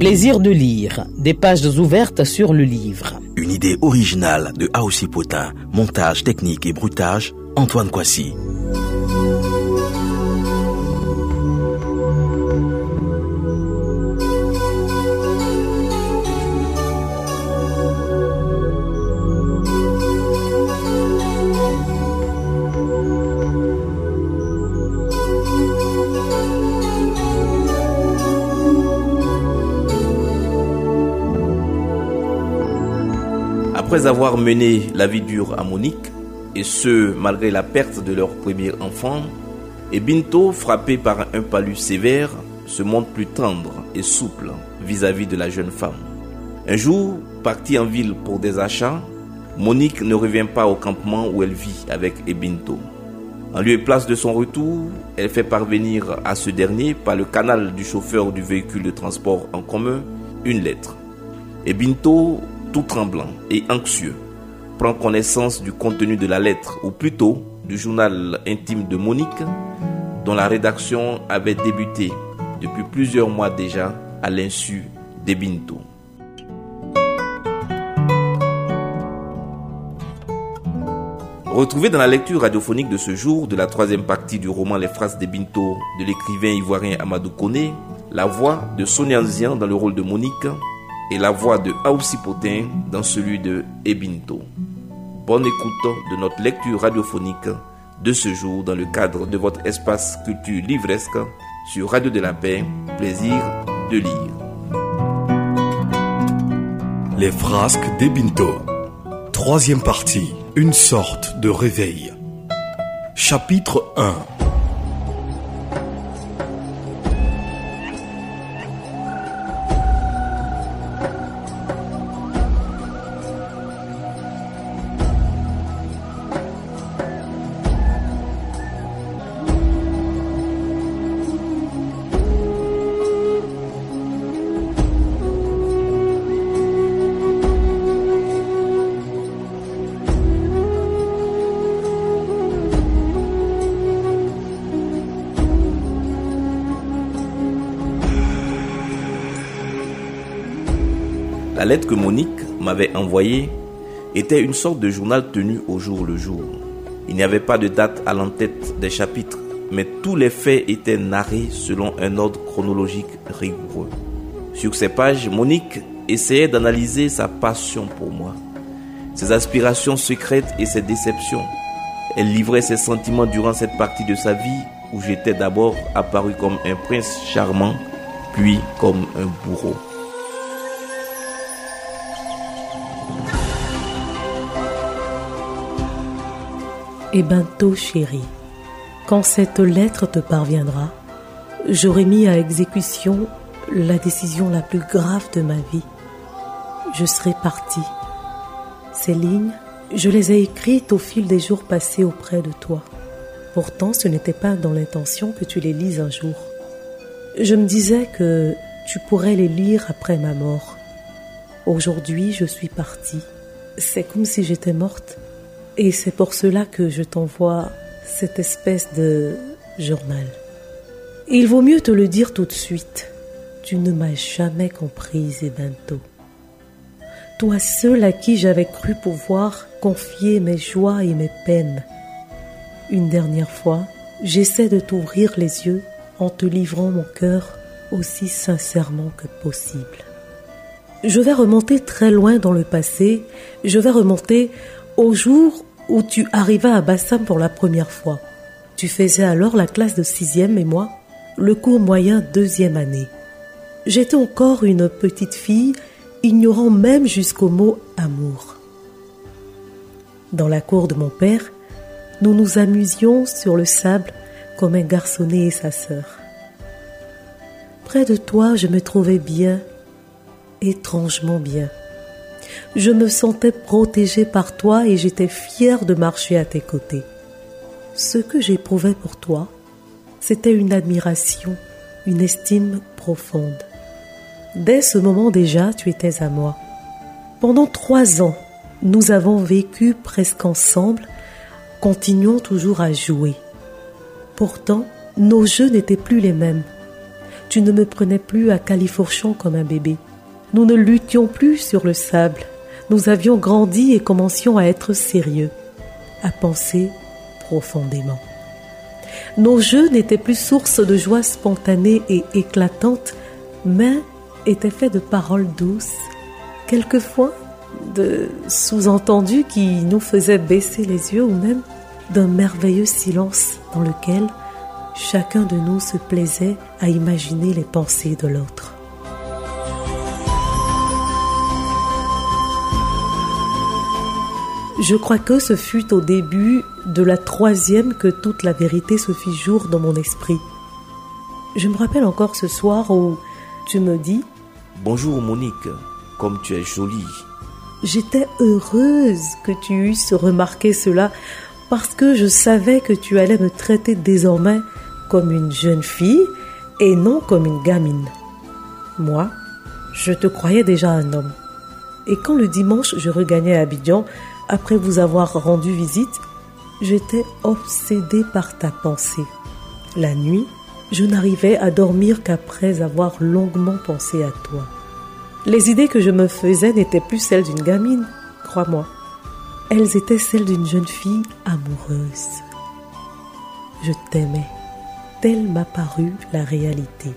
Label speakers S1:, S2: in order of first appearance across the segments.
S1: Plaisir de lire, des pages ouvertes sur le livre.
S2: Une idée originale de Aoussi Potin, montage technique et bruitage, Antoine Coissy.
S3: Après avoir mené la vie dure à Monique, et ce malgré la perte de leur premier enfant, et Binto, frappé par un palud sévère, se montre plus tendre et souple vis-à-vis de la jeune femme. Un jour, partie en ville pour des achats, Monique ne revient pas au campement où elle vit avec Ebinto. En lieu et place de son retour, elle fait parvenir à ce dernier, par le canal du chauffeur du véhicule de transport en commun, une lettre. Ebinto tout tremblant et anxieux, prend connaissance du contenu de la lettre, ou plutôt du journal intime de Monique, dont la rédaction avait débuté depuis plusieurs mois déjà à l'insu d'Ebinto. Retrouvez dans la lecture radiophonique de ce jour de la troisième partie du roman Les phrases d'Ebinto de l'écrivain ivoirien Amadou Kone, la voix de Sonia Nzian dans le rôle de Monique et la voix de Aoussi Potin dans celui de Ebinto. Bonne écoute de notre lecture radiophonique de ce jour dans le cadre de votre espace culture livresque sur Radio de la Paix. Plaisir de lire.
S4: Les frasques d'Ebinto. Troisième partie. Une sorte de réveil. Chapitre 1.
S3: Lettre que Monique m'avait envoyée était une sorte de journal tenu au jour le jour. Il n'y avait pas de date à l'entête des chapitres, mais tous les faits étaient narrés selon un ordre chronologique rigoureux. Sur ces pages, Monique essayait d'analyser sa passion pour moi, ses aspirations secrètes et ses déceptions. Elle livrait ses sentiments durant cette partie de sa vie où j'étais d'abord apparu comme un prince charmant, puis comme un bourreau.
S5: Et bientôt, chérie, quand cette lettre te parviendra, j'aurai mis à exécution la décision la plus grave de ma vie. Je serai partie. Ces lignes, je les ai écrites au fil des jours passés auprès de toi. Pourtant, ce n'était pas dans l'intention que tu les lises un jour. Je me disais que tu pourrais les lire après ma mort. Aujourd'hui, je suis partie. C'est comme si j'étais morte. Et c'est pour cela que je t'envoie cette espèce de journal. Il vaut mieux te le dire tout de suite. Tu ne m'as jamais comprise, Ebento. Toi seul à qui j'avais cru pouvoir confier mes joies et mes peines. Une dernière fois, j'essaie de t'ouvrir les yeux en te livrant mon cœur aussi sincèrement que possible. Je vais remonter très loin dans le passé, je vais remonter au jour où tu arrivas à Bassam pour la première fois. Tu faisais alors la classe de sixième et moi, le cours moyen deuxième année. J'étais encore une petite fille, ignorant même jusqu'au mot amour. Dans la cour de mon père, nous nous amusions sur le sable comme un garçonnet et sa sœur. Près de toi, je me trouvais bien, étrangement bien. Je me sentais protégée par toi et j'étais fière de marcher à tes côtés. Ce que j'éprouvais pour toi, c'était une admiration, une estime profonde. Dès ce moment déjà, tu étais à moi. Pendant trois ans, nous avons vécu presque ensemble continuons toujours à jouer. Pourtant, nos jeux n'étaient plus les mêmes. Tu ne me prenais plus à califourchon comme un bébé. Nous ne luttions plus sur le sable. Nous avions grandi et commencions à être sérieux, à penser profondément. Nos jeux n'étaient plus source de joie spontanée et éclatante, mais étaient faits de paroles douces, quelquefois de sous-entendus qui nous faisaient baisser les yeux ou même d'un merveilleux silence dans lequel chacun de nous se plaisait à imaginer les pensées de l'autre. Je crois que ce fut au début de la troisième que toute la vérité se fit jour dans mon esprit. Je me rappelle encore ce soir où tu me dis
S3: Bonjour Monique, comme tu es jolie.
S5: J'étais heureuse que tu eusses remarqué cela parce que je savais que tu allais me traiter désormais comme une jeune fille et non comme une gamine. Moi, je te croyais déjà un homme. Et quand le dimanche je regagnais Abidjan, après vous avoir rendu visite, j'étais obsédée par ta pensée. La nuit, je n'arrivais à dormir qu'après avoir longuement pensé à toi. Les idées que je me faisais n'étaient plus celles d'une gamine, crois-moi. Elles étaient celles d'une jeune fille amoureuse. Je t'aimais. Telle m'a paru la réalité.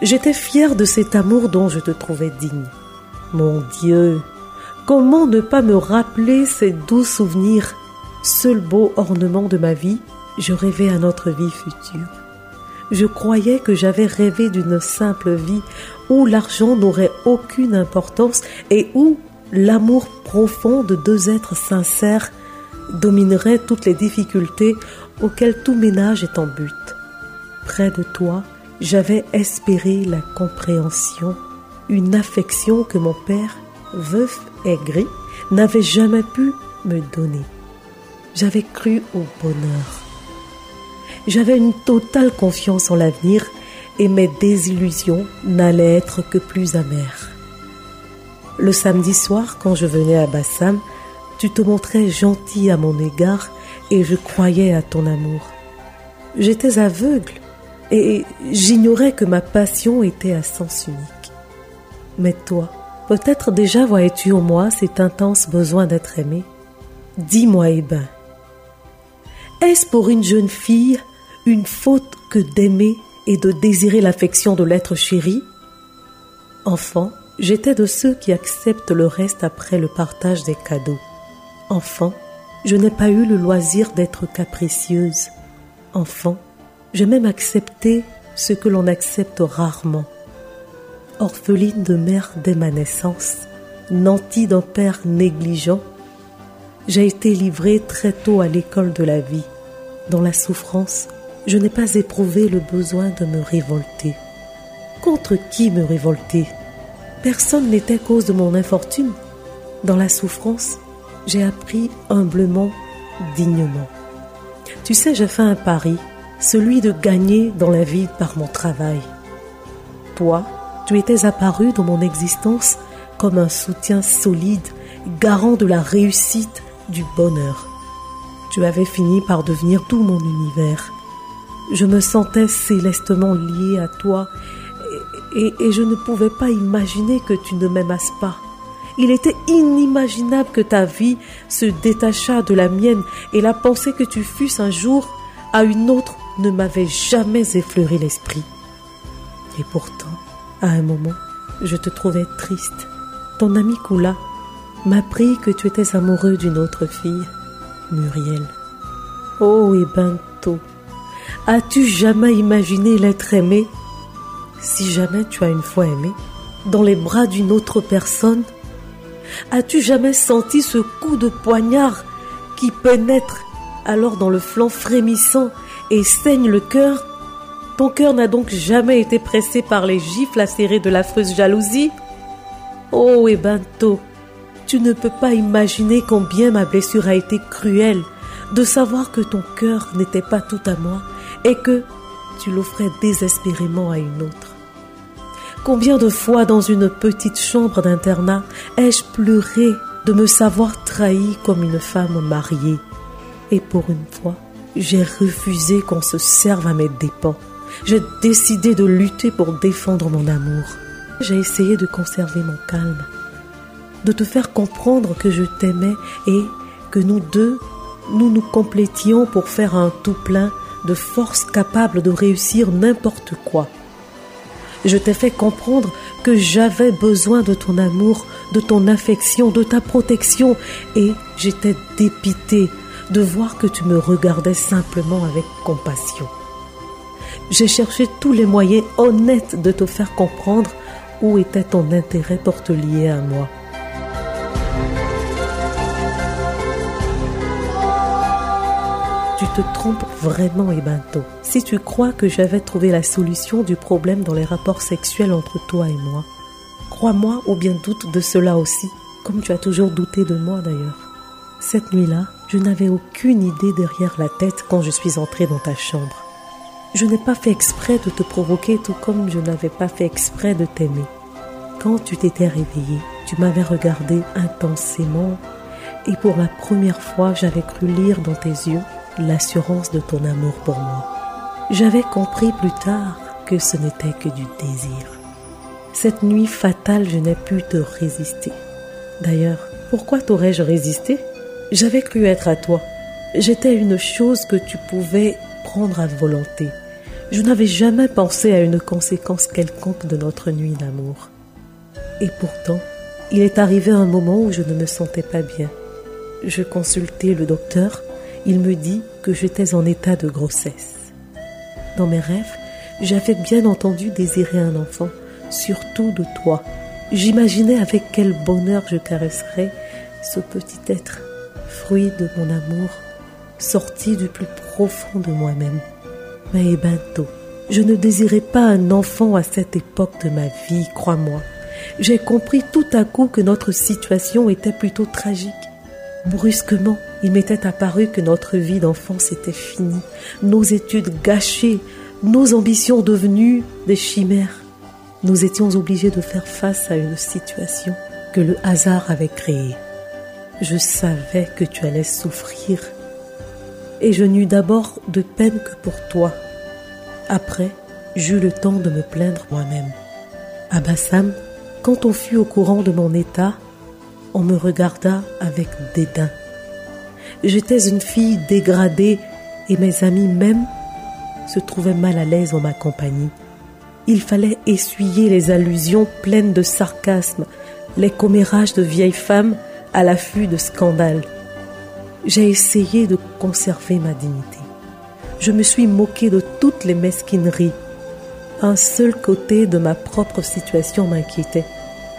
S5: J'étais fière de cet amour dont je te trouvais digne. Mon Dieu, Comment ne pas me rappeler ces doux souvenirs? Seul beau ornement de ma vie, je rêvais à notre vie future. Je croyais que j'avais rêvé d'une simple vie où l'argent n'aurait aucune importance et où l'amour profond de deux êtres sincères dominerait toutes les difficultés auxquelles tout ménage est en but. Près de toi, j'avais espéré la compréhension, une affection que mon père veuf aigri, n'avait jamais pu me donner. J'avais cru au bonheur. J'avais une totale confiance en l'avenir et mes désillusions n'allaient être que plus amères. Le samedi soir, quand je venais à Bassam, tu te montrais gentil à mon égard et je croyais à ton amour. J'étais aveugle et j'ignorais que ma passion était à sens unique. Mais toi, Peut-être déjà voyais-tu en moi cet intense besoin d'être aimé. Dis-moi, Eben, est-ce pour une jeune fille une faute que d'aimer et de désirer l'affection de l'être chéri? Enfant, j'étais de ceux qui acceptent le reste après le partage des cadeaux. Enfant, je n'ai pas eu le loisir d'être capricieuse. Enfant, j'ai même accepté ce que l'on accepte rarement orpheline de mère dès ma naissance, nantie d'un père négligent, j'ai été livrée très tôt à l'école de la vie. Dans la souffrance, je n'ai pas éprouvé le besoin de me révolter. Contre qui me révolter? Personne n'était cause de mon infortune. Dans la souffrance, j'ai appris humblement, dignement. Tu sais, j'ai fait un pari, celui de gagner dans la vie par mon travail. Toi, tu étais apparu dans mon existence comme un soutien solide, garant de la réussite, du bonheur. Tu avais fini par devenir tout mon univers. Je me sentais célestement lié à toi et, et, je ne pouvais pas imaginer que tu ne m'aimasses pas. Il était inimaginable que ta vie se détachât de la mienne et la pensée que tu fusses un jour à une autre ne m'avait jamais effleuré l'esprit. Et pourtant, à un moment, je te trouvais triste. Ton ami Koula m'apprit que tu étais amoureux d'une autre fille, Muriel. Oh, et bientôt, as-tu jamais imaginé l'être aimé? Si jamais tu as une fois aimé, dans les bras d'une autre personne, as-tu jamais senti ce coup de poignard qui pénètre alors dans le flanc frémissant et saigne le cœur? Ton cœur n'a donc jamais été pressé par les gifles acérées de l'affreuse jalousie Oh, Ebanto, tu ne peux pas imaginer combien ma blessure a été cruelle de savoir que ton cœur n'était pas tout à moi et que tu l'offrais désespérément à une autre. Combien de fois dans une petite chambre d'internat ai-je pleuré de me savoir trahi comme une femme mariée Et pour une fois, j'ai refusé qu'on se serve à mes dépens. J'ai décidé de lutter pour défendre mon amour. J'ai essayé de conserver mon calme, de te faire comprendre que je t'aimais et que nous deux, nous nous complétions pour faire un tout plein de force capable de réussir n'importe quoi. Je t'ai fait comprendre que j'avais besoin de ton amour, de ton affection, de ta protection, et j'étais dépité de voir que tu me regardais simplement avec compassion. J'ai cherché tous les moyens honnêtes de te faire comprendre où était ton intérêt pour te lier à moi. Tu te trompes vraiment, Ebanto, si tu crois que j'avais trouvé la solution du problème dans les rapports sexuels entre toi et moi. Crois-moi ou bien doute de cela aussi, comme tu as toujours douté de moi d'ailleurs. Cette nuit-là, je n'avais aucune idée derrière la tête quand je suis entrée dans ta chambre. Je n'ai pas fait exprès de te provoquer tout comme je n'avais pas fait exprès de t'aimer. Quand tu t'étais réveillée, tu m'avais regardé intensément et pour la première fois j'avais cru lire dans tes yeux l'assurance de ton amour pour moi. J'avais compris plus tard que ce n'était que du désir. Cette nuit fatale, je n'ai pu te résister. D'ailleurs, pourquoi t'aurais-je résisté? J'avais cru être à toi. J'étais une chose que tu pouvais prendre à volonté. Je n'avais jamais pensé à une conséquence quelconque de notre nuit d'amour. Et pourtant, il est arrivé un moment où je ne me sentais pas bien. Je consultai le docteur il me dit que j'étais en état de grossesse. Dans mes rêves, j'avais bien entendu désirer un enfant, surtout de toi. J'imaginais avec quel bonheur je caresserais ce petit être, fruit de mon amour, sorti du plus profond de moi-même. Mais bientôt, je ne désirais pas un enfant à cette époque de ma vie, crois-moi. J'ai compris tout à coup que notre situation était plutôt tragique. Brusquement, il m'était apparu que notre vie d'enfance était finie, nos études gâchées, nos ambitions devenues des chimères. Nous étions obligés de faire face à une situation que le hasard avait créée. Je savais que tu allais souffrir et je n'eus d'abord de peine que pour toi. Après, j'eus le temps de me plaindre moi-même. À Bassam, quand on fut au courant de mon état, on me regarda avec dédain. J'étais une fille dégradée et mes amis même se trouvaient mal à l'aise en ma compagnie. Il fallait essuyer les allusions pleines de sarcasme, les commérages de vieilles femmes à l'affût de scandales. J'ai essayé de conserver ma dignité. Je me suis moquée de toutes les mesquineries. Un seul côté de ma propre situation m'inquiétait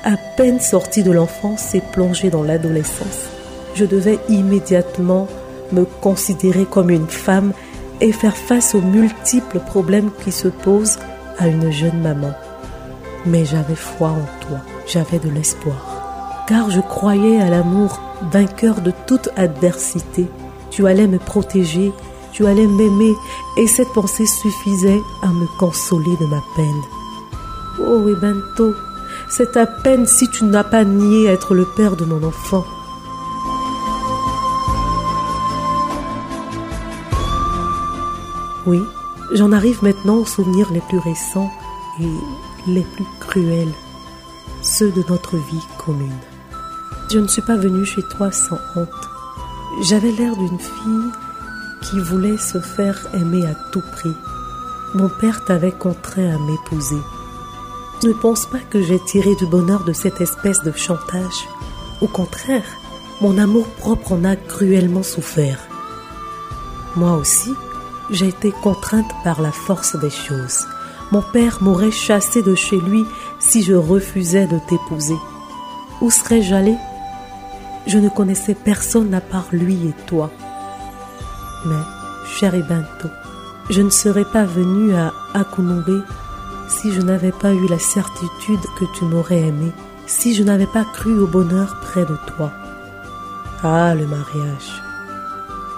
S5: à peine sortie de l'enfance et plongée dans l'adolescence. Je devais immédiatement me considérer comme une femme et faire face aux multiples problèmes qui se posent à une jeune maman. Mais j'avais foi en toi, j'avais de l'espoir, car je croyais à l'amour vainqueur de toute adversité. Tu allais me protéger, tu allais m'aimer, et cette pensée suffisait à me consoler de ma peine. Oh, Ebento, c'est à peine si tu n'as pas nié être le père de mon enfant. Oui, j'en arrive maintenant aux souvenirs les plus récents et les plus cruels, ceux de notre vie commune. Je ne suis pas venue chez toi sans honte. J'avais l'air d'une fille qui voulait se faire aimer à tout prix. Mon père t'avait contraint à m'épouser. Ne pense pas que j'ai tiré du bonheur de cette espèce de chantage. Au contraire, mon amour propre en a cruellement souffert. Moi aussi, j'ai été contrainte par la force des choses. Mon père m'aurait chassé de chez lui si je refusais de t'épouser. Où serais-je allé Je ne connaissais personne à part lui et toi. Mais, cher Ebento, je ne serais pas venue à Akunobe si je n'avais pas eu la certitude que tu m'aurais aimé, si je n'avais pas cru au bonheur près de toi. Ah, le mariage.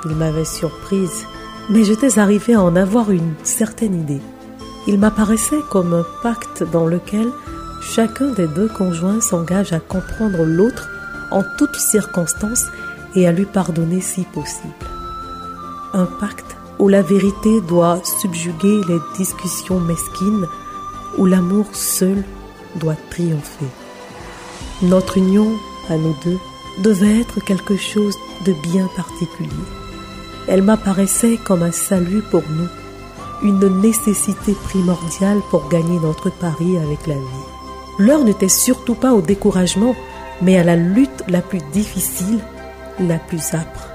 S5: Il m'avait surprise, mais j'étais arrivée à en avoir une certaine idée. Il m'apparaissait comme un pacte dans lequel chacun des deux conjoints s'engage à comprendre l'autre en toutes circonstances et à lui pardonner si possible. Un pacte où la vérité doit subjuguer les discussions mesquines, où l'amour seul doit triompher. Notre union, à nous deux, devait être quelque chose de bien particulier. Elle m'apparaissait comme un salut pour nous, une nécessité primordiale pour gagner notre pari avec la vie. L'heure n'était surtout pas au découragement, mais à la lutte la plus difficile, la plus âpre.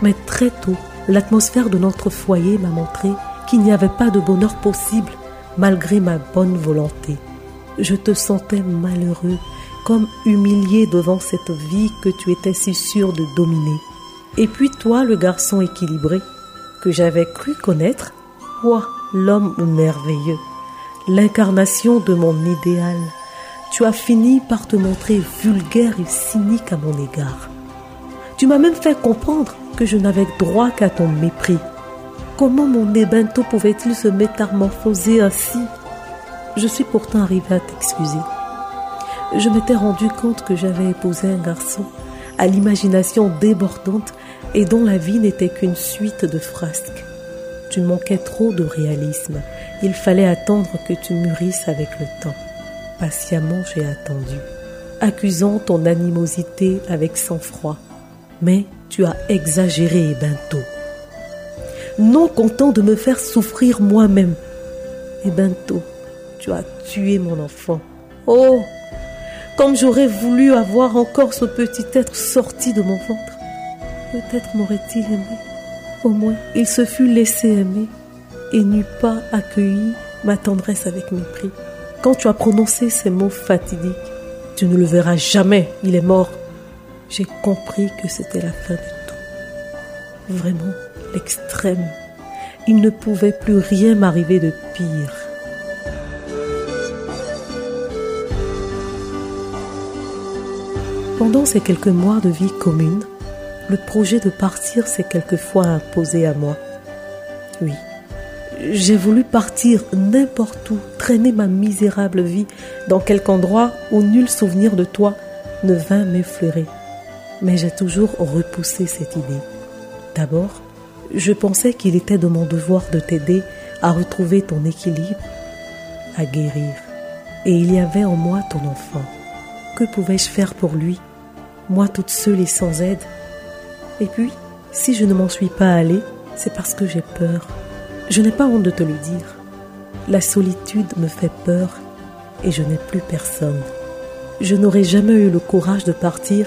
S5: Mais très tôt, l'atmosphère de notre foyer m'a montré qu'il n'y avait pas de bonheur possible malgré ma bonne volonté. Je te sentais malheureux, comme humilié devant cette vie que tu étais si sûr de dominer. Et puis toi, le garçon équilibré, que j'avais cru connaître, oh, l'homme merveilleux, l'incarnation de mon idéal, tu as fini par te montrer vulgaire et cynique à mon égard. Tu m'as même fait comprendre que je n'avais droit qu'à ton mépris. Comment mon ébento pouvait-il se métamorphoser ainsi? Je suis pourtant arrivée à t'excuser. Je m'étais rendu compte que j'avais épousé un garçon à l'imagination débordante et dont la vie n'était qu'une suite de frasques. Tu manquais trop de réalisme. Il fallait attendre que tu mûrisses avec le temps. Patiemment j'ai attendu, accusant ton animosité avec sang-froid. Mais tu as exagéré, Bento. Non content de me faire souffrir moi-même. Et Bento, tu as tué mon enfant. Oh, comme j'aurais voulu avoir encore ce petit être sorti de mon ventre. Peut-être m'aurait-il aimé. Au moins, il se fut laissé aimer et n'eût pas accueilli ma tendresse avec mépris. Quand tu as prononcé ces mots fatidiques, tu ne le verras jamais, il est mort. J'ai compris que c'était la fin de tout. Vraiment, l'extrême. Il ne pouvait plus rien m'arriver de pire. Pendant ces quelques mois de vie commune, le projet de partir s'est quelquefois imposé à moi. Oui, j'ai voulu partir n'importe où, traîner ma misérable vie dans quelque endroit où nul souvenir de toi ne vint m'effleurer. Mais j'ai toujours repoussé cette idée. D'abord, je pensais qu'il était de mon devoir de t'aider à retrouver ton équilibre, à guérir. Et il y avait en moi ton enfant. Que pouvais-je faire pour lui, moi toute seule et sans aide? Et puis, si je ne m'en suis pas allée, c'est parce que j'ai peur. Je n'ai pas honte de te le dire. La solitude me fait peur et je n'ai plus personne. Je n'aurais jamais eu le courage de partir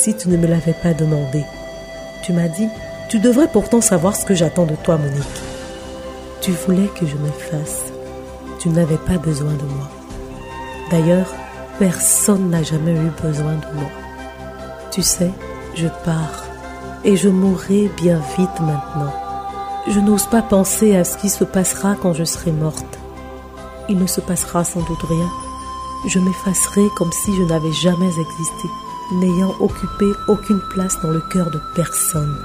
S5: si tu ne me l'avais pas demandé. Tu m'as dit, tu devrais pourtant savoir ce que j'attends de toi, Monique. Tu voulais que je me fasse. Tu n'avais pas besoin de moi. D'ailleurs, personne n'a jamais eu besoin de moi. Tu sais, je pars et je mourrai bien vite maintenant. Je n'ose pas penser à ce qui se passera quand je serai morte. Il ne se passera sans doute rien. Je m'effacerai comme si je n'avais jamais existé, n'ayant occupé aucune place dans le cœur de personne.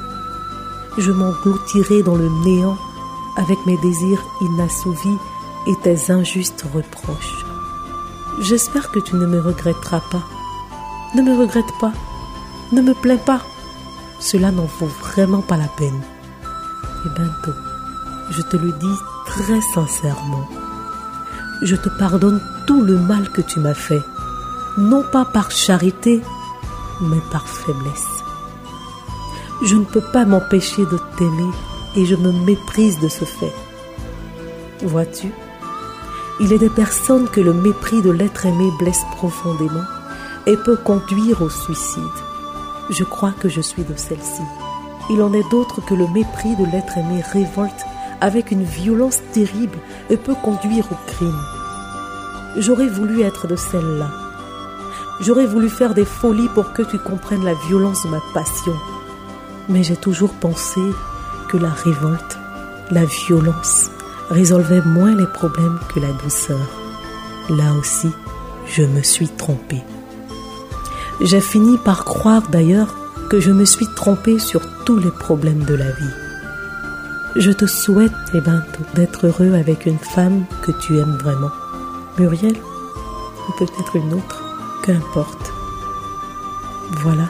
S5: Je m'engloutirai dans le néant avec mes désirs inassouvis et tes injustes reproches. J'espère que tu ne me regretteras pas. Ne me regrette pas. Ne me plains pas. Cela n'en vaut vraiment pas la peine et bientôt. Je te le dis très sincèrement. Je te pardonne tout le mal que tu m'as fait, non pas par charité, mais par faiblesse. Je ne peux pas m'empêcher de t'aimer et je me méprise de ce fait. Vois-tu, il est des personnes que le mépris de l'être aimé blesse profondément et peut conduire au suicide. Je crois que je suis de celle-ci il en est d'autres que le mépris de l'être aimé révolte avec une violence terrible et peut conduire au crime. J'aurais voulu être de celle-là. J'aurais voulu faire des folies pour que tu comprennes la violence de ma passion. Mais j'ai toujours pensé que la révolte, la violence, résolvait moins les problèmes que la douceur. Là aussi, je me suis trompée. J'ai fini par croire d'ailleurs que je me suis trompée sur tous les problèmes de la vie. Je te souhaite, eh ben, d'être heureux avec une femme que tu aimes vraiment. Muriel Ou peut-être une autre? Qu'importe. Voilà.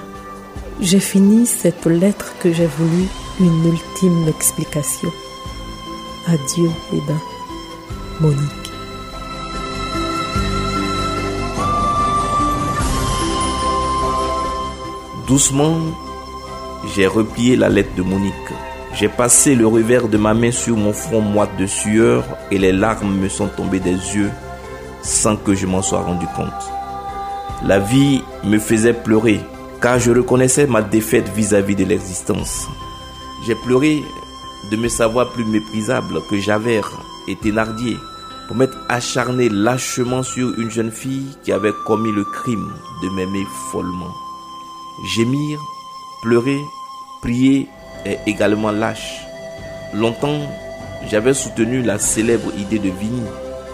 S5: J'ai fini cette lettre que j'ai voulu une ultime explication. Adieu, eh ben, Monique.
S3: Doucement, j'ai replié la lettre de Monique. J'ai passé le revers de ma main sur mon front moite de sueur et les larmes me sont tombées des yeux sans que je m'en sois rendu compte. La vie me faisait pleurer car je reconnaissais ma défaite vis-à-vis de l'existence. J'ai pleuré de me savoir plus méprisable que Javert et Thénardier pour m'être acharné lâchement sur une jeune fille qui avait commis le crime de m'aimer follement. Gémir, pleurer, prier est également lâche. Longtemps, j'avais soutenu la célèbre idée de Vigny,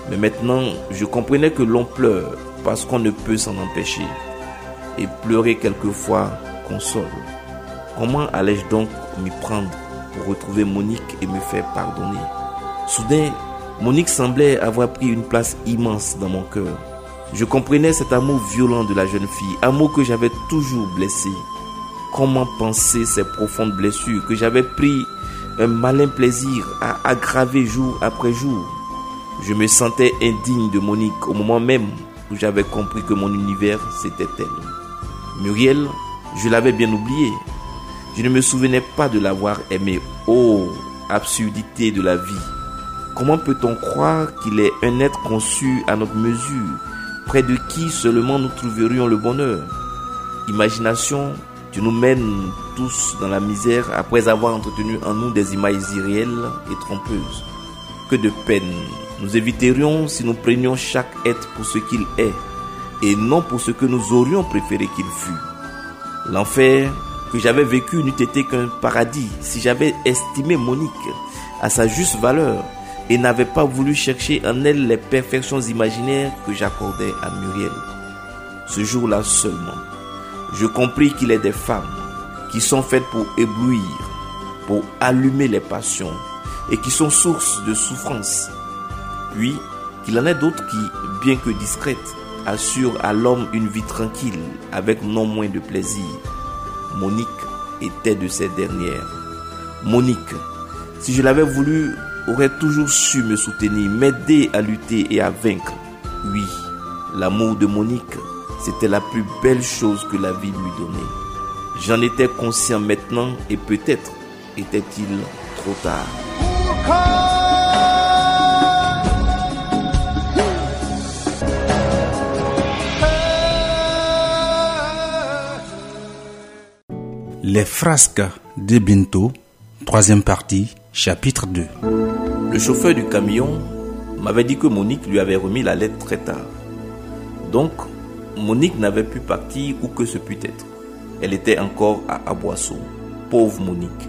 S3: mais maintenant je comprenais que l'on pleure parce qu'on ne peut s'en empêcher. Et pleurer quelquefois console. Comment allais-je donc m'y prendre pour retrouver Monique et me faire pardonner? Soudain, Monique semblait avoir pris une place immense dans mon cœur. Je comprenais cet amour violent de la jeune fille, amour que j'avais toujours blessé. Comment penser ces profondes blessures que j'avais pris un malin plaisir à aggraver jour après jour? Je me sentais indigne de Monique au moment même où j'avais compris que mon univers c'était elle. Muriel, je l'avais bien oublié. Je ne me souvenais pas de l'avoir aimée. Oh, absurdité de la vie. Comment peut-on croire qu'il est un être conçu à notre mesure, près de qui seulement nous trouverions le bonheur? Imagination, tu nous mènes tous dans la misère après avoir entretenu en nous des images irréelles et trompeuses. Que de peine nous éviterions si nous prenions chaque être pour ce qu'il est et non pour ce que nous aurions préféré qu'il fût. L'enfer que j'avais vécu n'eût été qu'un paradis si j'avais estimé Monique à sa juste valeur et n'avais pas voulu chercher en elle les perfections imaginaires que j'accordais à Muriel. Ce jour-là seulement, je compris qu'il est des femmes qui sont faites pour éblouir, pour allumer les passions et qui sont source de souffrance. Puis qu'il en est d'autres qui, bien que discrètes, assurent à l'homme une vie tranquille avec non moins de plaisir. Monique était de ces dernières. Monique, si je l'avais voulu, aurait toujours su me soutenir, m'aider à lutter et à vaincre. Oui, l'amour de Monique, c'était la plus belle chose que la vie lui donnait. J'en étais conscient maintenant et peut-être était-il trop tard.
S6: Les frasques de Binto, troisième partie, chapitre 2.
S3: Le chauffeur du camion m'avait dit que Monique lui avait remis la lettre très tard. Donc, Monique n'avait pu partir où que ce pût être. Elle était encore à Aboisseau. Pauvre Monique.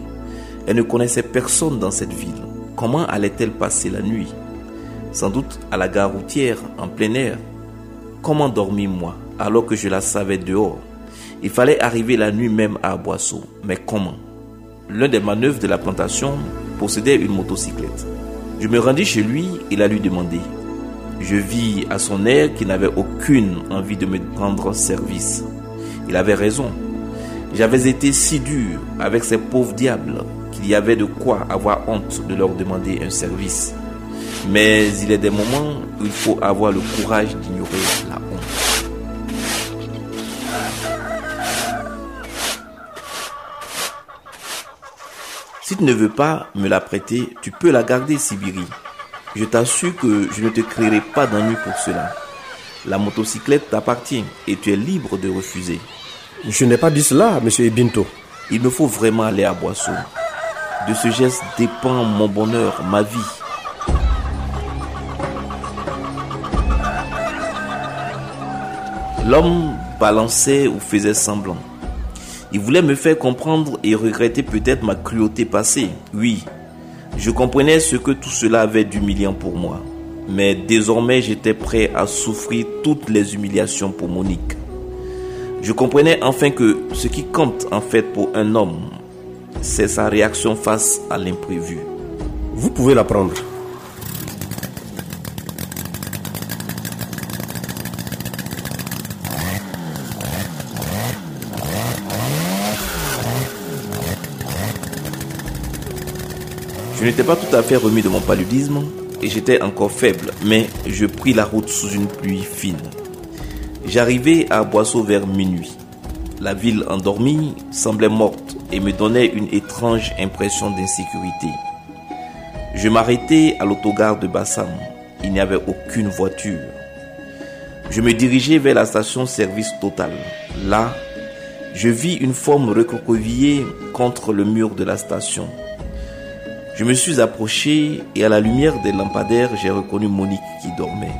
S3: Elle ne connaissait personne dans cette ville. Comment allait-elle passer la nuit? Sans doute à la gare routière, en plein air. Comment dormir moi, alors que je la savais dehors? Il fallait arriver la nuit même à Aboisseau. Mais comment? L'un des manœuvres de la plantation possédait une motocyclette. Je me rendis chez lui et la lui demandai. Je vis à son air qu'il n'avait aucune envie de me rendre service. Il avait raison. J'avais été si dur avec ces pauvres diables qu'il y avait de quoi avoir honte de leur demander un service. Mais il est des moments où il faut avoir le courage d'ignorer Si tu ne veux pas me la prêter, tu peux la garder, Sibiri. Je t'assure que je ne te créerai pas d'ennui pour cela. La motocyclette t'appartient et tu es libre de refuser.
S7: Je n'ai pas dit cela, monsieur Ebinto.
S3: Il me faut vraiment aller à Boisseau. De ce geste dépend mon bonheur, ma vie. L'homme balançait ou faisait semblant. Il voulait me faire comprendre et regretter peut-être ma cruauté passée. Oui, je comprenais ce que tout cela avait d'humiliant pour moi. Mais désormais, j'étais prêt à souffrir toutes les humiliations pour Monique. Je comprenais enfin que ce qui compte en fait pour un homme, c'est sa réaction face à l'imprévu.
S7: Vous pouvez la
S3: Je n'étais pas tout à fait remis de mon paludisme et j'étais encore faible, mais je pris la route sous une pluie fine. J'arrivais à Boisseau vers minuit. La ville endormie semblait morte et me donnait une étrange impression d'insécurité. Je m'arrêtais à l'autogare de Bassam. Il n'y avait aucune voiture. Je me dirigeais vers la station service total. Là, je vis une forme recroquevillée contre le mur de la station. Je me suis approché et à la lumière des lampadaires, j'ai reconnu Monique qui dormait.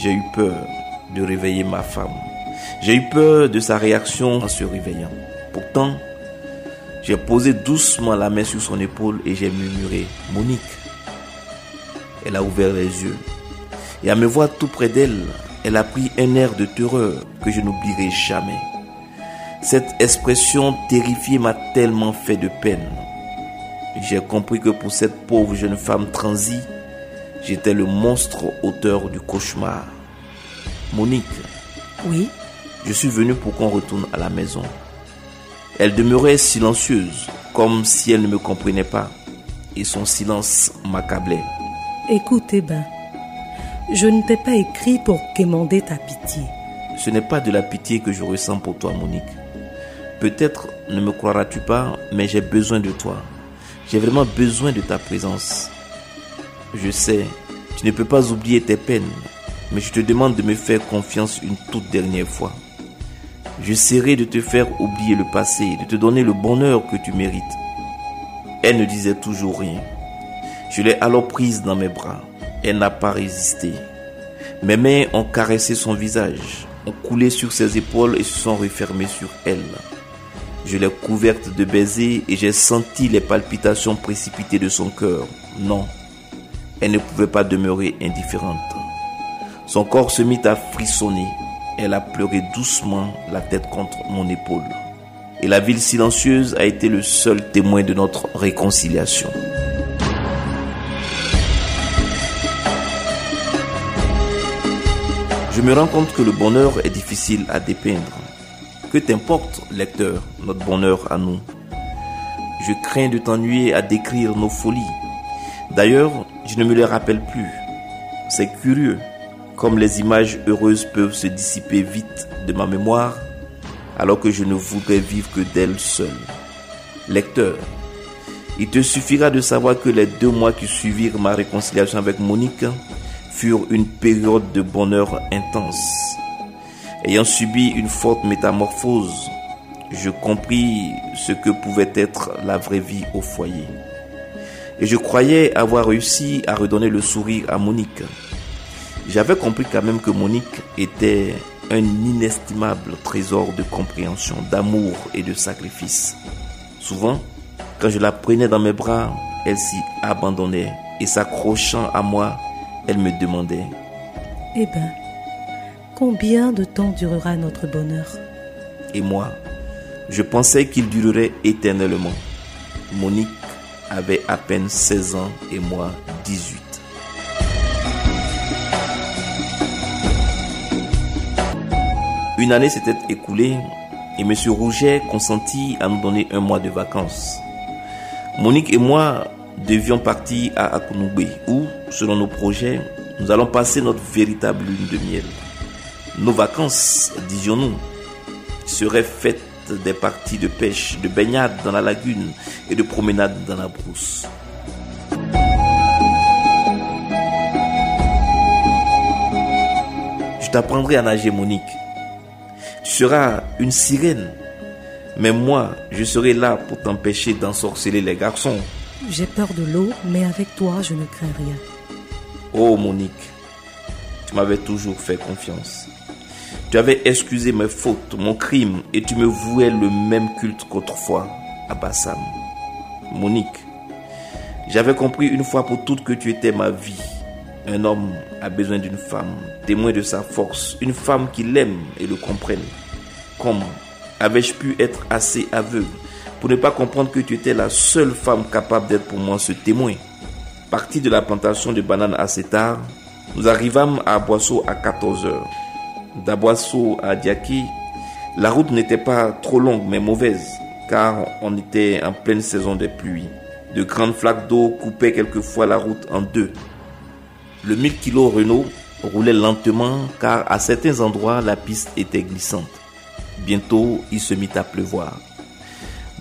S3: J'ai eu peur de réveiller ma femme. J'ai eu peur de sa réaction en se réveillant. Pourtant, j'ai posé doucement la main sur son épaule et j'ai murmuré Monique. Elle a ouvert les yeux. Et à me voir tout près d'elle, elle a pris un air de terreur que je n'oublierai jamais. Cette expression terrifiée m'a tellement fait de peine. J'ai compris que pour cette pauvre jeune femme transie, j'étais le monstre auteur du cauchemar. Monique.
S5: Oui.
S3: Je suis venu pour qu'on retourne à la maison. Elle demeurait silencieuse, comme si elle ne me comprenait pas, et son silence m'accablait.
S5: Écoute, ben, je ne t'ai pas écrit pour quémander ta pitié.
S3: Ce n'est pas de la pitié que je ressens pour toi, Monique. Peut-être ne me croiras-tu pas, mais j'ai besoin de toi. J'ai vraiment besoin de ta présence. Je sais, tu ne peux pas oublier tes peines, mais je te demande de me faire confiance une toute dernière fois. J'essaierai de te faire oublier le passé, de te donner le bonheur que tu mérites. Elle ne disait toujours rien. Je l'ai alors prise dans mes bras. Elle n'a pas résisté. Mes mains ont caressé son visage, ont coulé sur ses épaules et se sont refermées sur elle. Je l'ai couverte de baisers et j'ai senti les palpitations précipitées de son cœur. Non, elle ne pouvait pas demeurer indifférente. Son corps se mit à frissonner. Elle a pleuré doucement, la tête contre mon épaule. Et la ville silencieuse a été le seul témoin de notre réconciliation. Je me rends compte que le bonheur est difficile à dépeindre. Que t'importe, lecteur, notre bonheur à nous Je crains de t'ennuyer à décrire nos folies. D'ailleurs, je ne me les rappelle plus. C'est curieux, comme les images heureuses peuvent se dissiper vite de ma mémoire, alors que je ne voudrais vivre que d'elles seules. Lecteur, il te suffira de savoir que les deux mois qui suivirent ma réconciliation avec Monique furent une période de bonheur intense. Ayant subi une forte métamorphose, je compris ce que pouvait être la vraie vie au foyer. Et je croyais avoir réussi à redonner le sourire à Monique. J'avais compris quand même que Monique était un inestimable trésor de compréhension, d'amour et de sacrifice. Souvent, quand je la prenais dans mes bras, elle s'y abandonnait et s'accrochant à moi, elle me demandait
S5: Eh ben, combien de temps durera notre bonheur
S3: Et moi, je pensais qu'il durerait éternellement. Monique avait à peine 16 ans et moi 18. Une année s'était écoulée et M. Rouget consentit à nous donner un mois de vacances. Monique et moi devions partir à Akunugbe où, selon nos projets, nous allons passer notre véritable lune de miel. Nos vacances, disions-nous, seraient faites des parties de pêche, de baignade dans la lagune et de promenade dans la brousse. Je t'apprendrai à nager, Monique. Tu seras une sirène. Mais moi, je serai là pour t'empêcher d'ensorceler les garçons.
S5: J'ai peur de l'eau, mais avec toi, je ne crains rien.
S3: Oh Monique, tu m'avais toujours fait confiance. Tu avais excusé mes fautes, mon crime, et tu me vouais le même culte qu'autrefois à Bassam. Monique, j'avais compris une fois pour toutes que tu étais ma vie. Un homme a besoin d'une femme, témoin de sa force, une femme qui l'aime et le comprenne. Comment avais-je pu être assez aveugle pour ne pas comprendre que tu étais la seule femme capable d'être pour moi ce témoin? Parti de la plantation de bananes assez tard, nous arrivâmes à Boisseau à 14 heures. D'Aboisseau à Diaki, la route n'était pas trop longue mais mauvaise, car on était en pleine saison des pluies. De grandes flaques d'eau coupaient quelquefois la route en deux. Le 1000 kg Renault roulait lentement car à certains endroits la piste était glissante. Bientôt, il se mit à pleuvoir.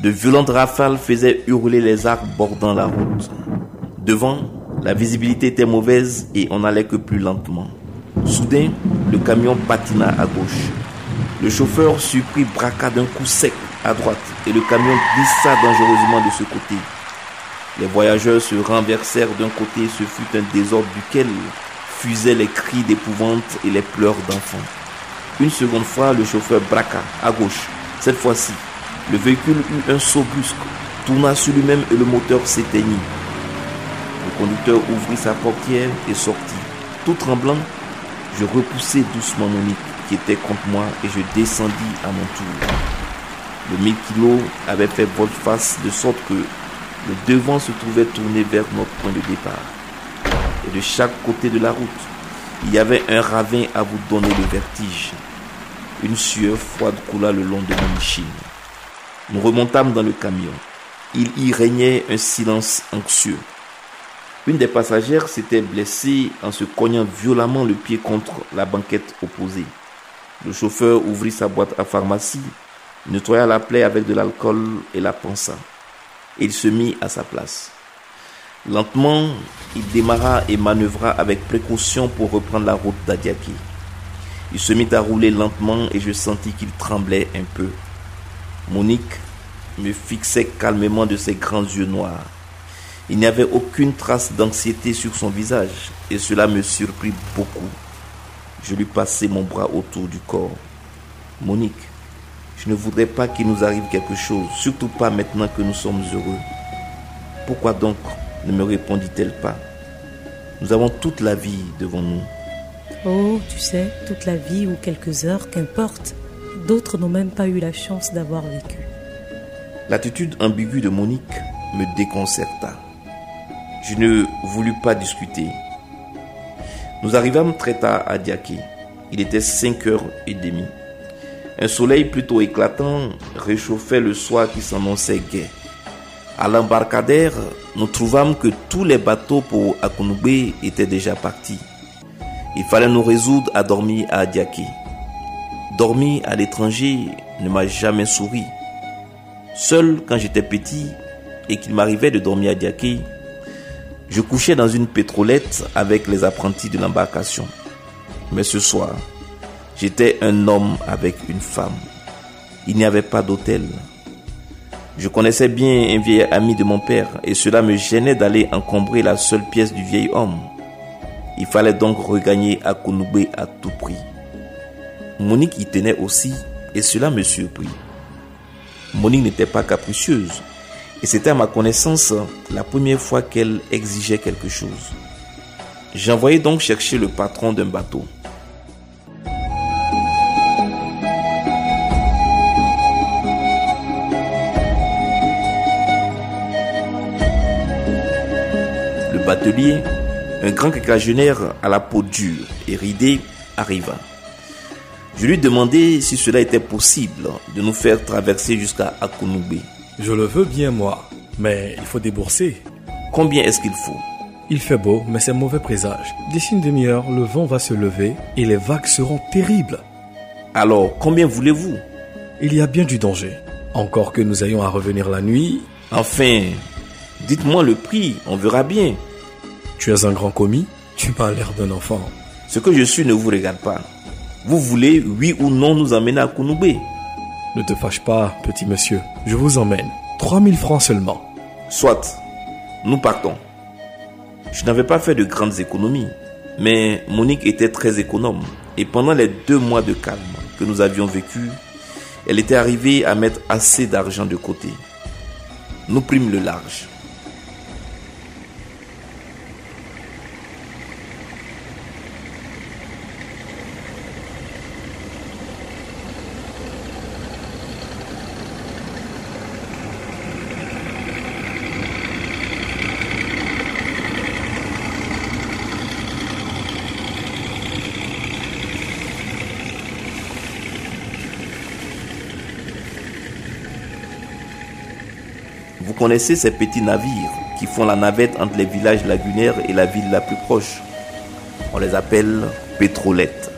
S3: De violentes rafales faisaient hurler les arbres bordant la route. Devant, la visibilité était mauvaise et on n'allait que plus lentement. Soudain, le camion patina à gauche. Le chauffeur surpris braqua d'un coup sec à droite et le camion glissa dangereusement de ce côté. Les voyageurs se renversèrent d'un côté et ce fut un désordre duquel fusaient les cris d'épouvante et les pleurs d'enfants. Une seconde fois, le chauffeur braqua à gauche. Cette fois-ci, le véhicule eut un saut brusque, tourna sur lui-même et le moteur s'éteignit. Le conducteur ouvrit sa portière et sortit. Tout tremblant, je repoussai doucement Monique qui était contre moi et je descendis à mon tour. Le 1000 kilos avait fait volte-face de sorte que le devant se trouvait tourné vers notre point de départ. Et de chaque côté de la route, il y avait un ravin à vous donner le vertige. Une sueur froide coula le long de mon échine. Nous remontâmes dans le camion. Il y régnait un silence anxieux. Une des passagères s'était blessée en se cognant violemment le pied contre la banquette opposée. Le chauffeur ouvrit sa boîte à pharmacie, nettoya la plaie avec de l'alcool et la pansa. Il se mit à sa place. Lentement, il démarra et manœuvra avec précaution pour reprendre la route d'Adiaki. Il se mit à rouler lentement et je sentis qu'il tremblait un peu. Monique me fixait calmement de ses grands yeux noirs. Il n'y avait aucune trace d'anxiété sur son visage et cela me surprit beaucoup. Je lui passai mon bras autour du corps. Monique, je ne voudrais pas qu'il nous arrive quelque chose, surtout pas maintenant que nous sommes heureux. Pourquoi donc ne me répondit-elle pas? Nous avons toute la vie devant nous.
S5: Oh, tu sais, toute la vie ou quelques heures, qu'importe. D'autres n'ont même pas eu la chance d'avoir vécu.
S3: L'attitude ambiguë de Monique me déconcerta. Je ne voulus pas discuter. Nous arrivâmes très tard à Diaké. Il était 5 heures et demie. Un soleil plutôt éclatant réchauffait le soir qui s'annonçait gai. À l'embarcadère, nous trouvâmes que tous les bateaux pour Akunube étaient déjà partis. Il fallait nous résoudre à dormir à Diaké. Dormir à l'étranger ne m'a jamais souri. Seul quand j'étais petit et qu'il m'arrivait de dormir à Diaké, je couchais dans une pétrolette avec les apprentis de l'embarcation. Mais ce soir, j'étais un homme avec une femme. Il n'y avait pas d'hôtel. Je connaissais bien un vieil ami de mon père et cela me gênait d'aller encombrer la seule pièce du vieil homme. Il fallait donc regagner Akunube à tout prix. Monique y tenait aussi et cela me surprit. Monique n'était pas capricieuse et c'était à ma connaissance la première fois qu'elle exigeait quelque chose. J'envoyais donc chercher le patron d'un bateau. Le batelier, un grand quinquagénaire à la peau dure et ridée, arriva. Je lui demandai si cela était possible de nous faire traverser jusqu'à Akunube.
S4: Je le veux bien, moi. Mais il faut débourser.
S3: Combien est-ce qu'il faut?
S4: Il fait beau, mais c'est mauvais présage. D'ici une demi-heure, le vent va se lever et les vagues seront terribles.
S3: Alors, combien voulez-vous?
S4: Il y a bien du danger. Encore que nous ayons à revenir la nuit.
S3: Enfin, dites-moi le prix, on verra bien.
S4: Tu es un grand commis Tu m'as l'air d'un enfant.
S3: Ce que je suis ne vous regarde pas. Vous voulez, oui ou non, nous emmener à Kounoubé
S4: Ne te fâche pas, petit monsieur. Je vous emmène. 3000 francs seulement.
S3: Soit, nous partons. Je n'avais pas fait de grandes économies, mais Monique était très économe. Et pendant les deux mois de calme que nous avions vécu, elle était arrivée à mettre assez d'argent de côté. Nous prîmes le large. Connaissez ces petits navires qui font la navette entre les villages lagunaires et la ville la plus proche. On les appelle pétrolettes.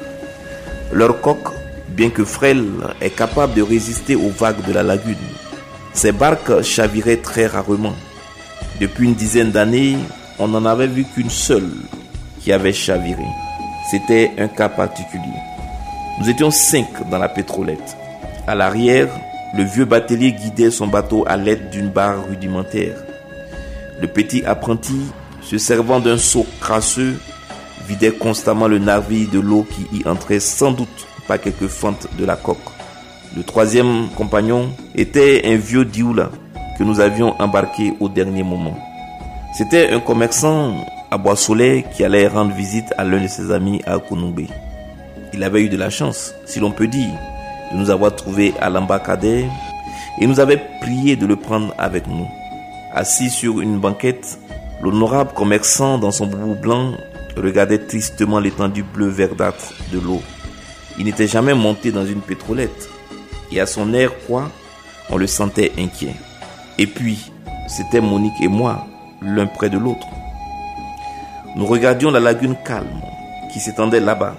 S3: Leur coque, bien que frêle, est capable de résister aux vagues de la lagune. Ces barques chaviraient très rarement. Depuis une dizaine d'années, on n'en avait vu qu'une seule qui avait chaviré. C'était un cas particulier. Nous étions cinq dans la pétrolette. À l'arrière, le vieux batelier guidait son bateau à l'aide d'une barre rudimentaire. Le petit apprenti, se servant d'un seau crasseux, vidait constamment le navire de l'eau qui y entrait sans doute par quelques fentes de la coque. Le troisième compagnon était un vieux dioula que nous avions embarqué au dernier moment. C'était un commerçant à Bois-Soleil qui allait rendre visite à l'un de ses amis à Kounoubé. Il avait eu de la chance, si l'on peut dire, de nous avoir trouvés à l'embarcadère et nous avait prié de le prendre avec nous. Assis sur une banquette, l'honorable commerçant dans son boubou blanc regardait tristement l'étendue bleu verdâtre de l'eau. Il n'était jamais monté dans une pétrolette et à son air quoi, on le sentait inquiet. Et puis, c'était Monique et moi, l'un près de l'autre. Nous regardions la lagune calme qui s'étendait là-bas,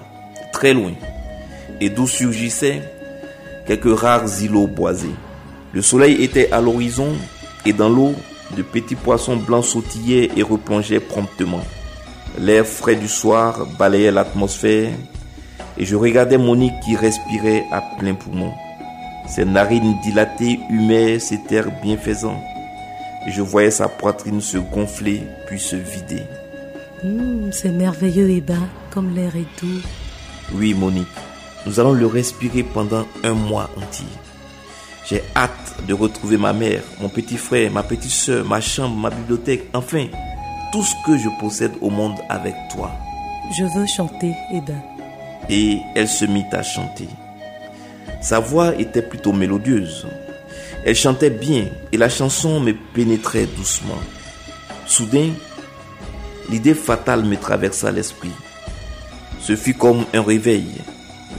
S3: très loin, et d'où surgissaient quelques rares îlots boisés. Le soleil était à l'horizon et dans l'eau, de petits poissons blancs sautillaient et replongeaient promptement. L'air frais du soir balayait l'atmosphère et je regardais Monique qui respirait à plein poumon. Ses narines dilatées humaient cet air bienfaisant et je voyais sa poitrine se gonfler puis se vider.
S5: Hum, c'est merveilleux et bas, comme l'air est doux.
S3: Oui, Monique, nous allons le respirer pendant un mois entier. J'ai hâte de retrouver ma mère, mon petit frère, ma petite soeur, ma chambre, ma bibliothèque, enfin, tout ce que je possède au monde avec toi.
S5: Je veux chanter, Eba.
S3: Et elle se mit à chanter. Sa voix était plutôt mélodieuse. Elle chantait bien et la chanson me pénétrait doucement. Soudain, l'idée fatale me traversa l'esprit. Ce fut comme un réveil,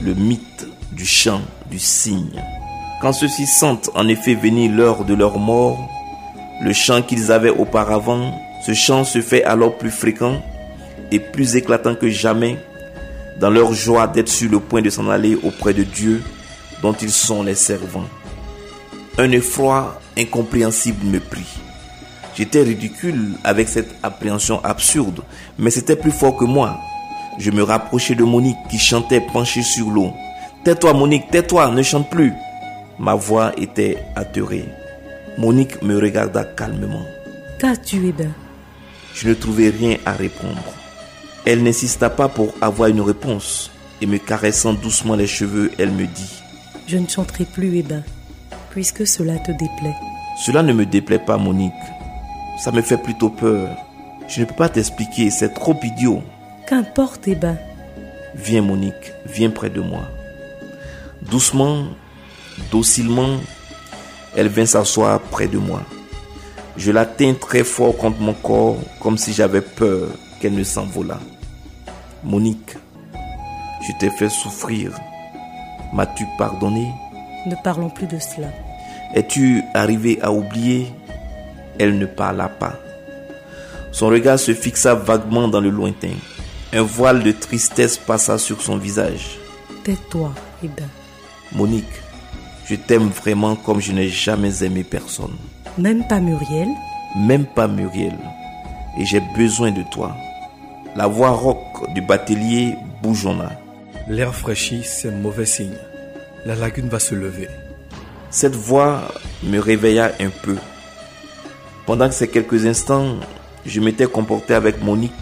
S3: le mythe du chant, du cygne. Quand ceux-ci sentent en effet venir l'heure de leur mort, le chant qu'ils avaient auparavant, ce chant se fait alors plus fréquent et plus éclatant que jamais dans leur joie d'être sur le point de s'en aller auprès de Dieu dont ils sont les servants. Un effroi incompréhensible me prit. J'étais ridicule avec cette appréhension absurde, mais c'était plus fort que moi. Je me rapprochai de Monique qui chantait penchée sur l'eau. Tais-toi Monique, tais-toi, ne chante plus. Ma voix était atterrée. Monique me regarda calmement.
S5: Qu'as-tu, Eba
S3: Je ne trouvais rien à répondre. Elle n'insista pas pour avoir une réponse et me caressant doucement les cheveux, elle me dit
S5: Je ne chanterai plus, Eba, puisque cela te déplaît.
S3: Cela ne me déplaît pas, Monique. Ça me fait plutôt peur. Je ne peux pas t'expliquer, c'est trop idiot.
S5: Qu'importe, Eba.
S3: Viens, Monique, viens près de moi. Doucement, docilement, elle vint s'asseoir près de moi. Je la tins très fort contre mon corps, comme si j'avais peur qu'elle ne s'envolât. Monique, je t'ai fait souffrir. M'as-tu pardonné?
S5: Ne parlons plus de cela.
S3: Es-tu arrivé à oublier? Elle ne parla pas. Son regard se fixa vaguement dans le lointain. Un voile de tristesse passa sur son visage.
S5: Tais-toi, Eba.
S3: Monique, je t'aime vraiment comme je n'ai jamais aimé personne.
S5: Même pas Muriel
S3: Même pas Muriel. Et j'ai besoin de toi. La voix rauque du batelier bougonna.
S4: L'air fraîchit, c'est mauvais signe. La lagune va se lever.
S3: Cette voix me réveilla un peu. Pendant ces quelques instants, je m'étais comporté avec Monique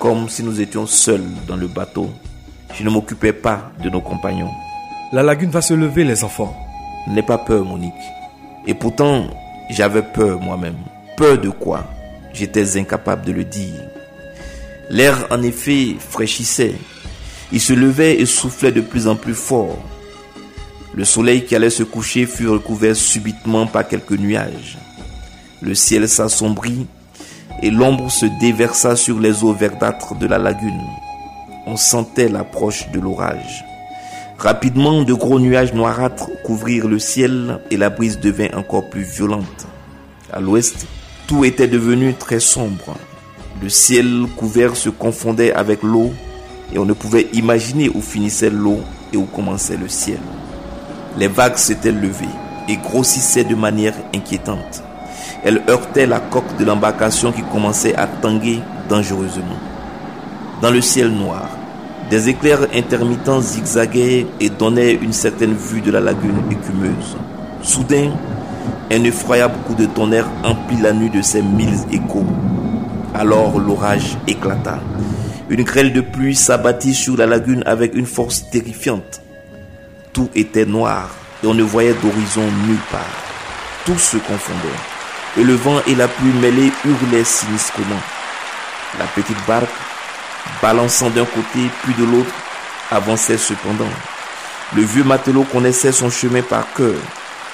S3: comme si nous étions seuls dans le bateau. Je ne m'occupais pas de nos compagnons.
S4: La lagune va se lever, les enfants.
S3: N'aie pas peur, Monique. Et pourtant, j'avais peur moi-même. Peur de quoi? J'étais incapable de le dire. L'air, en effet, fraîchissait. Il se levait et soufflait de plus en plus fort. Le soleil qui allait se coucher fut recouvert subitement par quelques nuages. Le ciel s'assombrit et l'ombre se déversa sur les eaux verdâtres de la lagune. On sentait l'approche de l'orage. Rapidement, de gros nuages noirâtres couvrirent le ciel et la brise devint encore plus violente. À l'ouest, tout était devenu très sombre. Le ciel couvert se confondait avec l'eau et on ne pouvait imaginer où finissait l'eau et où commençait le ciel. Les vagues s'étaient levées et grossissaient de manière inquiétante. Elles heurtaient la coque de l'embarcation qui commençait à tanguer dangereusement. Dans le ciel noir, des éclairs intermittents zigzaguaient et donnaient une certaine vue de la lagune écumeuse. Soudain, un effroyable coup de tonnerre emplit la nuit de ses mille échos. Alors l'orage éclata. Une grêle de pluie s'abattit sur la lagune avec une force terrifiante. Tout était noir et on ne voyait d'horizon nulle part. Tout se confondait. Et le vent et la pluie mêlés hurlaient sinistrement. La petite barque, balançant d'un côté puis de l'autre, avançait cependant. Le vieux matelot connaissait son chemin par cœur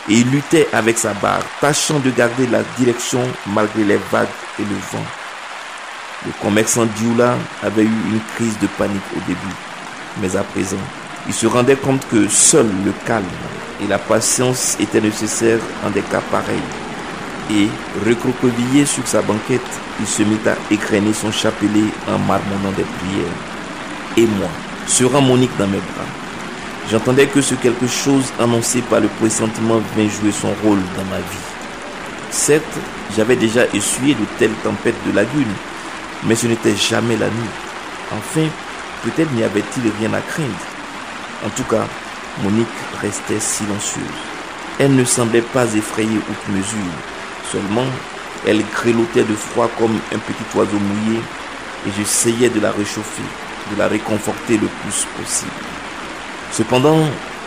S3: et il luttait avec sa barre, tâchant de garder la direction malgré les vagues et le vent. Le commerçant Dioula avait eu une crise de panique au début, mais à présent, il se rendait compte que seul le calme et la patience étaient nécessaires en des cas pareils. Et, recroquevillé sur sa banquette, il se mit à écrainer son chapelet en marmonnant des prières. Et moi, serant Monique dans mes bras, j'entendais que ce quelque chose annoncé par le pressentiment vint jouer son rôle dans ma vie. Certes, j'avais déjà essuyé de telles tempêtes de lagune, mais ce n'était jamais la nuit. Enfin, peut-être n'y avait-il rien à craindre. En tout cas, Monique restait silencieuse. Elle ne semblait pas effrayée outre mesure. Seulement, elle grelottait de froid comme un petit oiseau mouillé et j'essayais de la réchauffer, de la réconforter le plus possible. Cependant,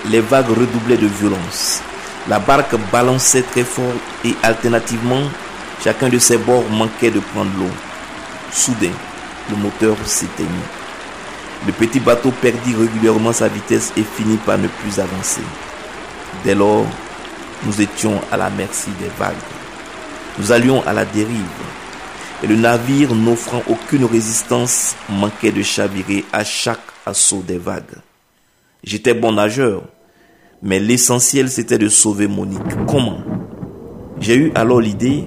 S3: les vagues redoublaient de violence. La barque balançait très fort et alternativement, chacun de ses bords manquait de prendre l'eau. Soudain, le moteur s'éteignit. Le petit bateau perdit régulièrement sa vitesse et finit par ne plus avancer. Dès lors, nous étions à la merci des vagues. Nous allions à la dérive. Et le navire, n'offrant aucune résistance, manquait de chavirer à chaque assaut des vagues. J'étais bon nageur, mais l'essentiel c'était de sauver Monique. Comment? J'ai eu alors l'idée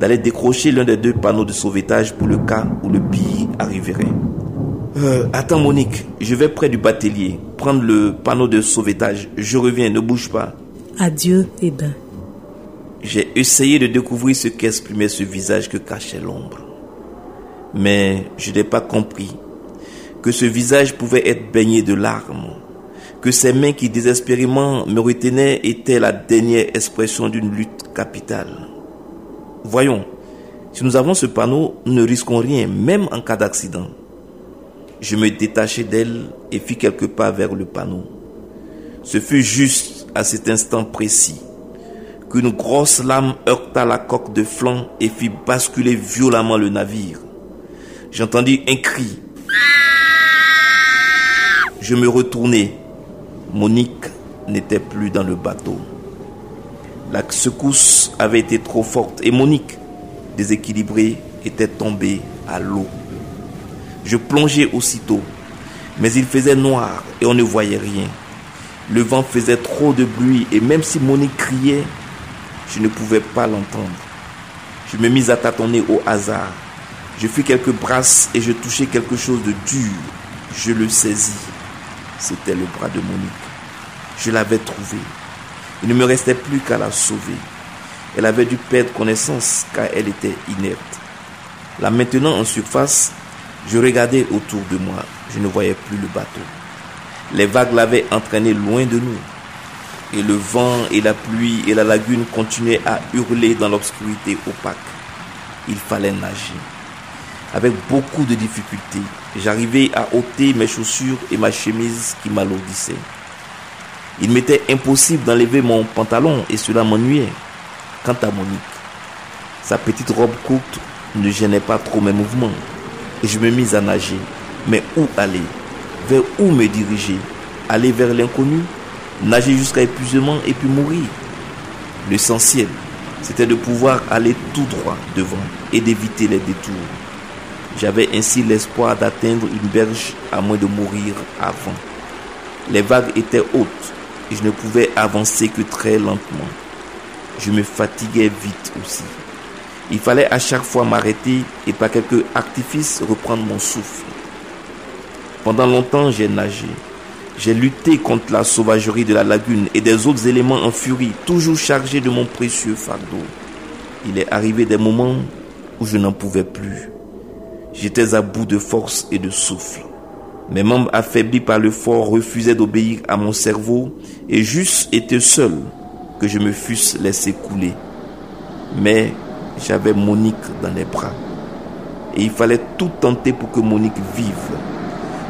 S3: d'aller décrocher l'un des deux panneaux de sauvetage pour le cas où le pire arriverait. Euh, attends Monique, je vais près du batelier, prendre le panneau de sauvetage. Je reviens, ne bouge pas.
S5: Adieu, Eben.
S3: J'ai essayé de découvrir ce qu'exprimait ce visage que cachait l'ombre. Mais je n'ai pas compris que ce visage pouvait être baigné de larmes, que ces mains qui désespérément me retenaient étaient la dernière expression d'une lutte capitale. Voyons, si nous avons ce panneau, nous ne risquons rien, même en cas d'accident. Je me détachai d'elle et fis quelques pas vers le panneau. Ce fut juste à cet instant précis qu'une grosse lame heurta la coque de flanc et fit basculer violemment le navire. J'entendis un cri. Je me retournai. Monique n'était plus dans le bateau. La secousse avait été trop forte et Monique, déséquilibrée, était tombée à l'eau. Je plongeai aussitôt, mais il faisait noir et on ne voyait rien. Le vent faisait trop de bruit et même si Monique criait, je ne pouvais pas l'entendre. Je me mis à tâtonner au hasard. Je fis quelques brasses et je touchai quelque chose de dur. Je le saisis. C'était le bras de Monique. Je l'avais trouvé. Il ne me restait plus qu'à la sauver. Elle avait dû perdre connaissance car elle était inerte. Là maintenant en surface, je regardais autour de moi. Je ne voyais plus le bateau. Les vagues l'avaient entraîné loin de nous. Et le vent et la pluie et la lagune continuaient à hurler dans l'obscurité opaque. Il fallait nager. Avec beaucoup de difficultés, j'arrivais à ôter mes chaussures et ma chemise qui m'alourdissaient. Il m'était impossible d'enlever mon pantalon et cela m'ennuyait. Quant à Monique, sa petite robe courte ne gênait pas trop mes mouvements je me mis à nager. Mais où aller? Vers où me diriger? Aller vers l'inconnu? Nager jusqu'à épuisement et puis mourir L'essentiel, c'était de pouvoir aller tout droit devant et d'éviter les détours. J'avais ainsi l'espoir d'atteindre une berge à moins de mourir avant. Les vagues étaient hautes et je ne pouvais avancer que très lentement. Je me fatiguais vite aussi. Il fallait à chaque fois m'arrêter et par quelques artifices reprendre mon souffle. Pendant longtemps, j'ai nagé. J'ai lutté contre la sauvagerie de la lagune et des autres éléments en furie, toujours chargés de mon précieux fardeau. Il est arrivé des moments où je n'en pouvais plus. J'étais à bout de force et de souffle. Mes membres affaiblis par le fort refusaient d'obéir à mon cerveau et juste été seul que je me fusse laissé couler. Mais j'avais Monique dans les bras. Et il fallait tout tenter pour que Monique vive.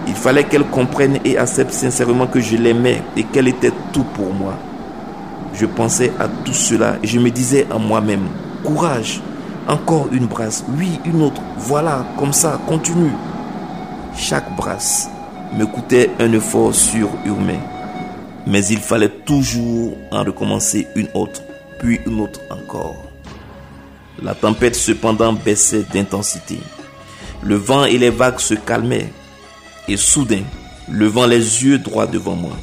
S3: Il fallait qu'elle comprenne et accepte sincèrement que je l'aimais et qu'elle était tout pour moi. Je pensais à tout cela et je me disais à moi-même, courage, encore une brasse, oui, une autre, voilà, comme ça, continue. Chaque brasse me coûtait un effort surhumain. Mais il fallait toujours en recommencer une autre, puis une autre encore. La tempête cependant baissait d'intensité. Le vent et les vagues se calmaient. Et soudain, levant les yeux droits devant moi,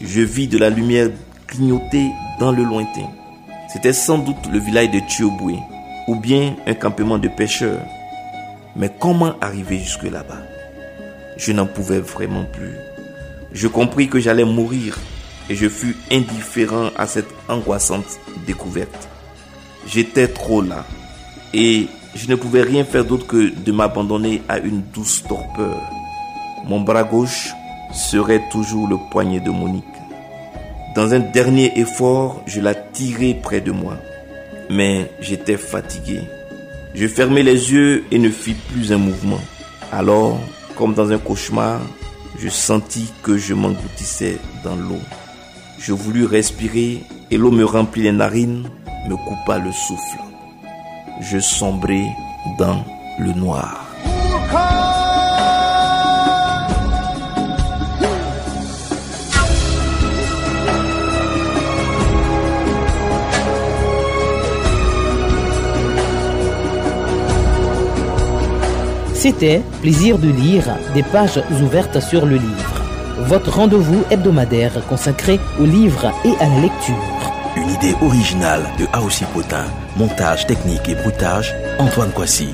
S3: je vis de la lumière clignoter dans le lointain. C'était sans doute le village de Thioboué ou bien un campement de pêcheurs. Mais comment arriver jusque là-bas? Je n'en pouvais vraiment plus. Je compris que j'allais mourir et je fus indifférent à cette angoissante découverte. J'étais trop là et je ne pouvais rien faire d'autre que de m'abandonner à une douce torpeur. Mon bras gauche serait toujours le poignet de Monique. Dans un dernier effort, je la tirai près de moi. Mais j'étais fatigué. Je fermai les yeux et ne fis plus un mouvement. Alors, comme dans un cauchemar, je sentis que je m'engloutissais dans l'eau. Je voulus respirer et l'eau me remplit les narines, me coupa le souffle. Je sombrai dans le noir.
S1: C'était Plaisir de lire des pages ouvertes sur le livre. Votre rendez-vous hebdomadaire consacré au livre et à la lecture.
S2: Une idée originale de Aossi Potin. Montage technique et bruitage, Antoine Coissy.